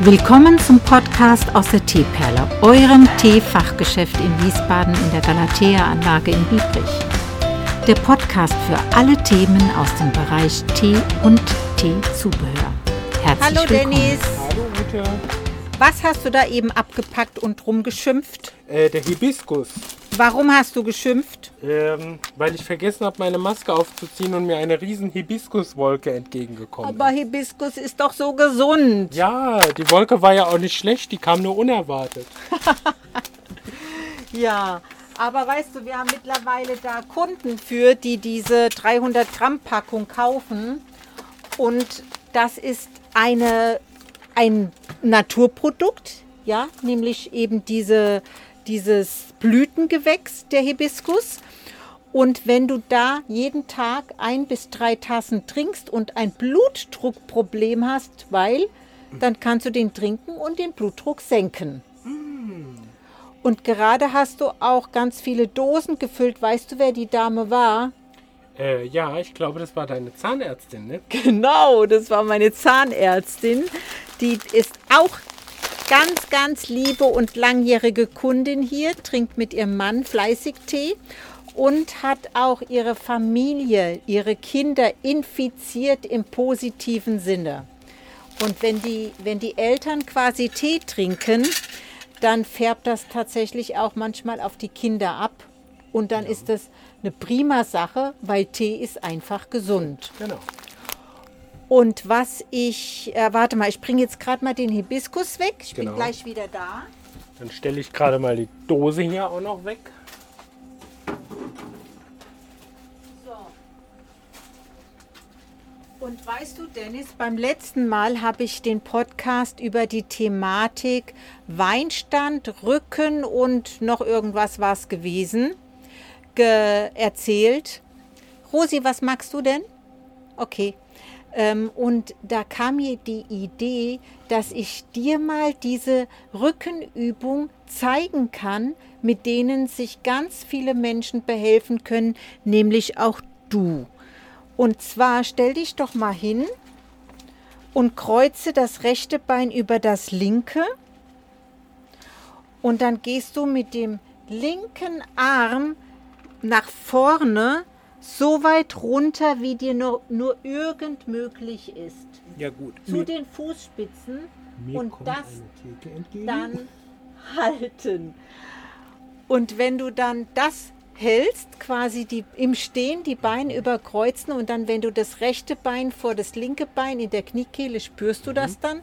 Willkommen zum Podcast aus der Teeperle, eurem Teefachgeschäft in Wiesbaden in der Galatea-Anlage in Biebrich. Der Podcast für alle Themen aus dem Bereich Tee und Teezubehör. Herzlich Hallo willkommen. Dennis, Hallo Ute. was hast du da eben abgepackt und rumgeschimpft? Äh, der Hibiskus. Warum hast du geschimpft? Ähm, weil ich vergessen habe, meine Maske aufzuziehen und mir eine riesen Hibiskuswolke entgegengekommen Aber Hibiskus ist doch so gesund. ist. Ja, die Wolke war ja auch nicht schlecht, die kam nur unerwartet. Ja, aber weißt du, wir haben mittlerweile da Kunden für, die diese 300 Gramm Packung kaufen. Und das ist eine, ein Naturprodukt, ja, nämlich eben diese, dieses Blütengewächs der Hibiskus. Und wenn du da jeden Tag ein bis drei Tassen trinkst und ein Blutdruckproblem hast, weil, dann kannst du den trinken und den Blutdruck senken. Und gerade hast du auch ganz viele Dosen gefüllt. Weißt du, wer die Dame war? Äh, ja, ich glaube, das war deine Zahnärztin, ne? Genau, das war meine Zahnärztin. Die ist auch ganz, ganz liebe und langjährige Kundin hier, trinkt mit ihrem Mann fleißig Tee und hat auch ihre Familie, ihre Kinder infiziert im positiven Sinne. Und wenn die, wenn die Eltern quasi Tee trinken, dann färbt das tatsächlich auch manchmal auf die Kinder ab. Und dann ist das eine prima Sache, weil Tee ist einfach gesund. Genau. Und was ich, äh, warte mal, ich bringe jetzt gerade mal den Hibiskus weg. Ich Genau. bin gleich wieder da. Dann stelle ich gerade mal die Dose hier auch noch weg. Und weißt du, Dennis, beim letzten Mal habe ich den Podcast über die Thematik Weinstand, Rücken und noch irgendwas war es gewesen, ge erzählt. Rosi, was magst du denn? Okay. Ähm, und da kam mir die Idee, dass ich dir mal diese Rückenübung zeigen kann, mit denen sich ganz viele Menschen behelfen können, nämlich auch du. Und zwar stell dich doch mal hin und kreuze das rechte Bein über das linke. Und dann gehst du mit dem linken Arm nach vorne so weit runter, wie dir nur, nur irgend möglich ist. Ja gut. Zu den Fußspitzen mir und das dann halten. Und wenn du dann das hältst, quasi die, im Stehen die Beine überkreuzen und dann, wenn du das rechte Bein vor das linke Bein in der Kniekehle spürst du das dann,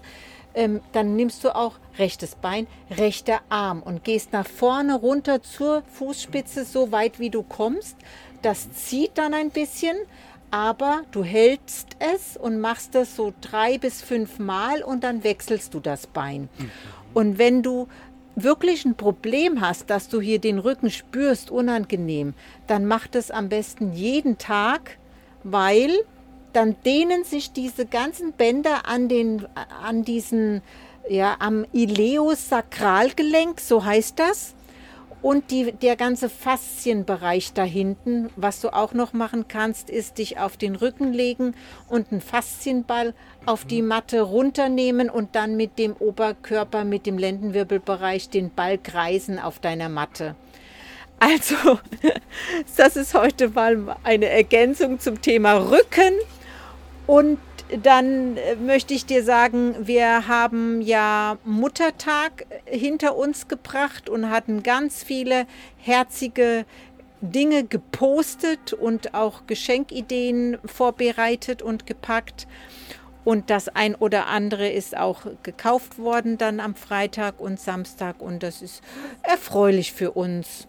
ähm, dann nimmst du auch rechtes Bein, rechter Arm und gehst nach vorne runter zur Fußspitze so weit wie du kommst. Das zieht dann ein bisschen, aber du hältst es und machst das so drei bis fünf Mal und dann wechselst du das Bein. Und wenn du wirklich ein Problem hast, dass du hier den Rücken spürst, unangenehm, dann mach das am besten jeden Tag, weil dann dehnen sich diese ganzen Bänder an den, an diesen, ja, am Ileosakralgelenk, so heißt das. Und die, der ganze Faszienbereich da hinten, was du auch noch machen kannst, ist dich auf den Rücken legen und einen Faszienball auf die Matte runternehmen und dann mit dem Oberkörper, mit dem Lendenwirbelbereich den Ball kreisen auf deiner Matte. Also, das ist heute mal eine Ergänzung zum Thema Rücken. Und dann äh, möchte ich dir sagen, wir haben ja Muttertag hinter uns gebracht und hatten ganz viele herzige Dinge gepostet und auch Geschenkideen vorbereitet und gepackt. Und das ein oder andere ist auch gekauft worden dann am Freitag und Samstag. Und das ist erfreulich für uns,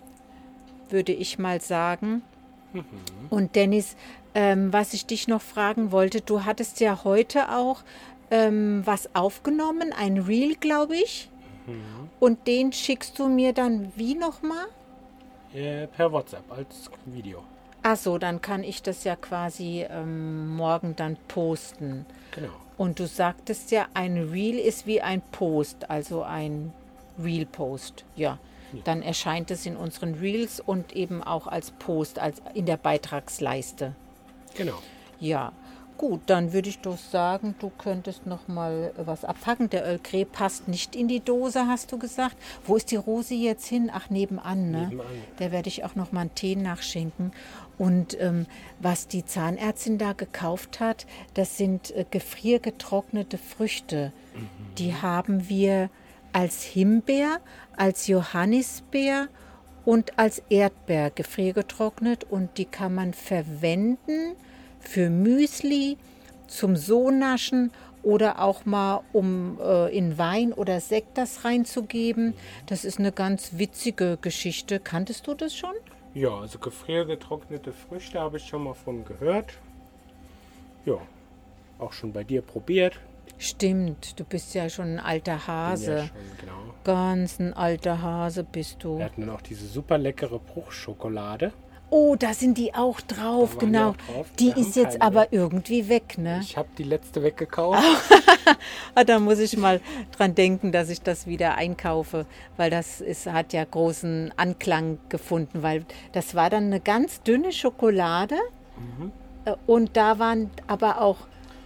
würde ich mal sagen. Und Dennis, ähm, was ich dich noch fragen wollte, du hattest ja heute auch ähm, was aufgenommen, ein Reel, glaube ich. Und den schickst du mir dann wie nochmal? Äh, per WhatsApp als Video. Ach so, dann kann ich das ja quasi ähm, morgen dann posten. Genau. Und du sagtest ja, ein Reel ist wie ein Post, also ein Reel-Post. Ja. Dann erscheint es in unseren Reels und eben auch als Post, als in der Beitragsleiste. Genau. Ja. Gut, dann würde ich doch sagen, du könntest noch mal was abpacken. Der Earl Grey passt nicht in die Dose, hast du gesagt. Wo ist die Rose jetzt hin? Ach, nebenan, ne? Nebenan. Da werde ich auch noch mal einen Tee nachschenken. Und ähm, was die Zahnärztin da gekauft hat, das sind äh, gefriergetrocknete Früchte. Die haben wir als Himbeer, als Johannisbeer und als Erdbeer gefriergetrocknet und die kann man verwenden für Müsli, zum Sonaschen oder auch mal um äh, in Wein oder Sekt das reinzugeben. Das ist eine ganz witzige Geschichte. Kanntest du das schon? Ja, also gefriergetrocknete Früchte habe ich schon mal von gehört. Ja, auch schon bei dir probiert. Stimmt, du bist ja schon ein alter Hase. Ja schon, genau. Ganz ein alter Hase bist du. Wir hatten dann auch diese super leckere Bruchschokolade. Oh, da sind die auch drauf, Da die genau. auch drauf. Die ist jetzt aber irgendwie weg, ne? Ich habe die letzte weggekauft. Ah, da muss ich mal dran denken, dass ich das wieder einkaufe, weil das ist, hat ja großen Anklang gefunden, weil das war dann eine ganz dünne Schokolade Mhm. äh, und da waren aber auch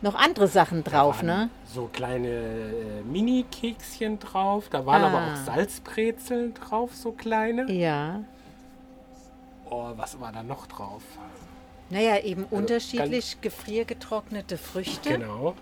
noch andere Sachen drauf, ne? So kleine äh, Mini-Kekschen drauf. Da waren aber Ah. auch Salzbrezeln drauf, so kleine. Ja. Oh, was war da noch drauf? Naja, eben unterschiedlich gefriergetrocknete Früchte. Genau.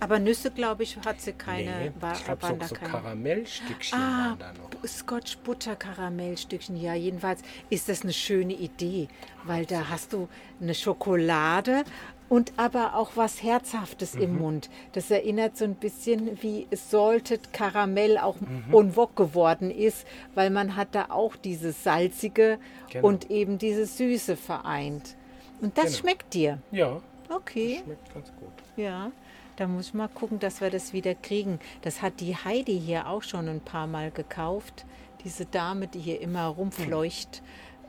Aber Nüsse, glaube ich, hat sie keine. nee, war, ich glaube, waren so, da so keine. Karamellstückchen Ah, waren da noch. Scotch Butter Karamellstückchen. Ja, jedenfalls ist das eine schöne Idee, weil da hast du eine Schokolade und aber auch was Herzhaftes Mhm. im Mund. Das erinnert so ein bisschen wie Salted Karamell auch Mhm. en vogue geworden ist, weil man hat da auch dieses salzige Genau. und eben dieses süße vereint. Und das Genau. schmeckt dir. Ja, Okay. schmeckt ganz gut. Ja, da muss ich mal gucken, dass wir das wieder kriegen. Das hat die Heidi hier auch schon ein paar Mal gekauft. Diese Dame, die hier immer rumfleucht.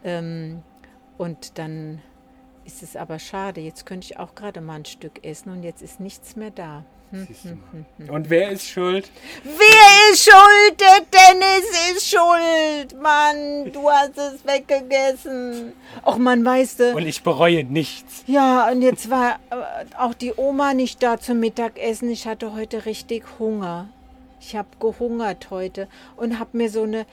Ähm, und dann ist es aber schade. Jetzt könnte ich auch gerade mal ein Stück essen und jetzt ist nichts mehr da. Hm. Du mal. Und wer ist schuld? Wer ist schuld? Der Dennis ist schuld. Mann, du hast es weggegessen. Och man, weißt du. Und ich bereue nichts. Ja, und jetzt war äh, auch die Oma nicht da zum Mittagessen. Ich hatte heute richtig Hunger. Ich habe gehungert heute und habe mir so eine,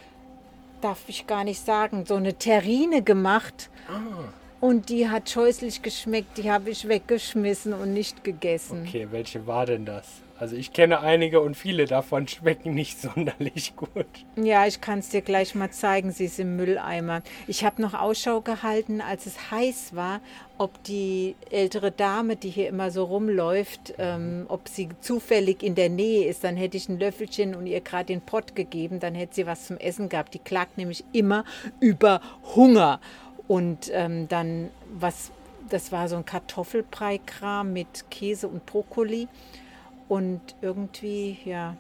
darf ich gar nicht sagen, so eine Terrine gemacht. Ah, Und die hat scheußlich geschmeckt. Die habe ich weggeschmissen und nicht gegessen. okay, welche war denn das? Also ich kenne einige und viele davon schmecken nicht sonderlich gut. Ja, ich kann es dir gleich mal zeigen. Sie ist im Mülleimer. Ich habe noch Ausschau gehalten, als es heiß war, ob die ältere Dame, die hier immer so rumläuft, ähm, ob sie zufällig in der Nähe ist. Dann hätte ich ein Löffelchen und ihr gerade den Pott gegeben. Dann hätte sie was zum Essen gehabt. Die klagt nämlich immer über Hunger. Und ähm, dann, was, das war so ein Kartoffelbrei-Kram mit Käse und Brokkoli. Und irgendwie, ja,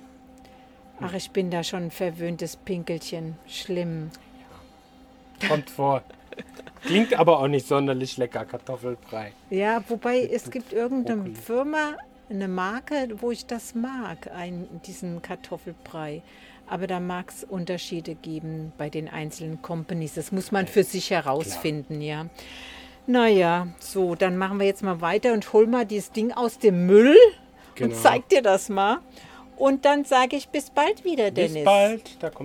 ach, ich bin da schon ein verwöhntes Pinkelchen. Schlimm. Kommt vor. Klingt aber auch nicht sonderlich lecker, Kartoffelbrei. Ja, wobei es gibt irgendeine Brokkoli. Firma, eine Marke, wo ich das mag, ein, diesen Kartoffelbrei. Aber da mag es Unterschiede geben bei den einzelnen Companies. Das muss man für sich herausfinden, ja. Naja, so, dann machen wir jetzt mal weiter und hol mal dieses Ding aus dem Müll Genau. und zeig dir das mal. Und dann sage ich bis bald wieder, Bis Dennis. bald, da kommt